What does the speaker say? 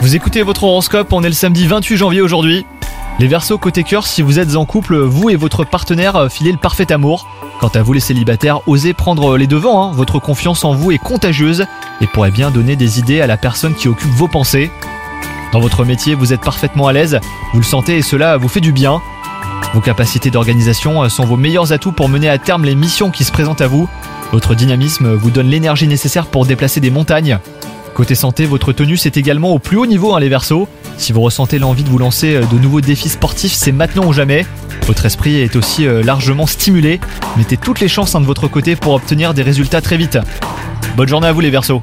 Vous écoutez votre horoscope, on est le samedi 28 janvier aujourd'hui. Les Verseaux côté cœur, si vous êtes en couple, vous et votre partenaire euh, filez le parfait amour. Quant à vous les célibataires, osez prendre les devants, hein. votre confiance en vous est contagieuse et pourrait bien donner des idées à la personne qui occupe vos pensées. Dans votre métier, vous êtes parfaitement à l'aise, vous le sentez et cela vous fait du bien. Vos capacités d'organisation euh, sont vos meilleurs atouts pour mener à terme les missions qui se présentent à vous. Votre dynamisme vous donne l'énergie nécessaire pour déplacer des montagnes. Côté santé, votre tenue c'est également au plus haut niveau hein, les Verseaux. Si vous ressentez l'envie de vous lancer euh, de nouveaux défis sportifs, c'est maintenant ou jamais. Votre esprit est aussi euh, largement stimulé. Mettez toutes les chances hein, de votre côté pour obtenir des résultats très vite. Bonne journée à vous les Verseaux.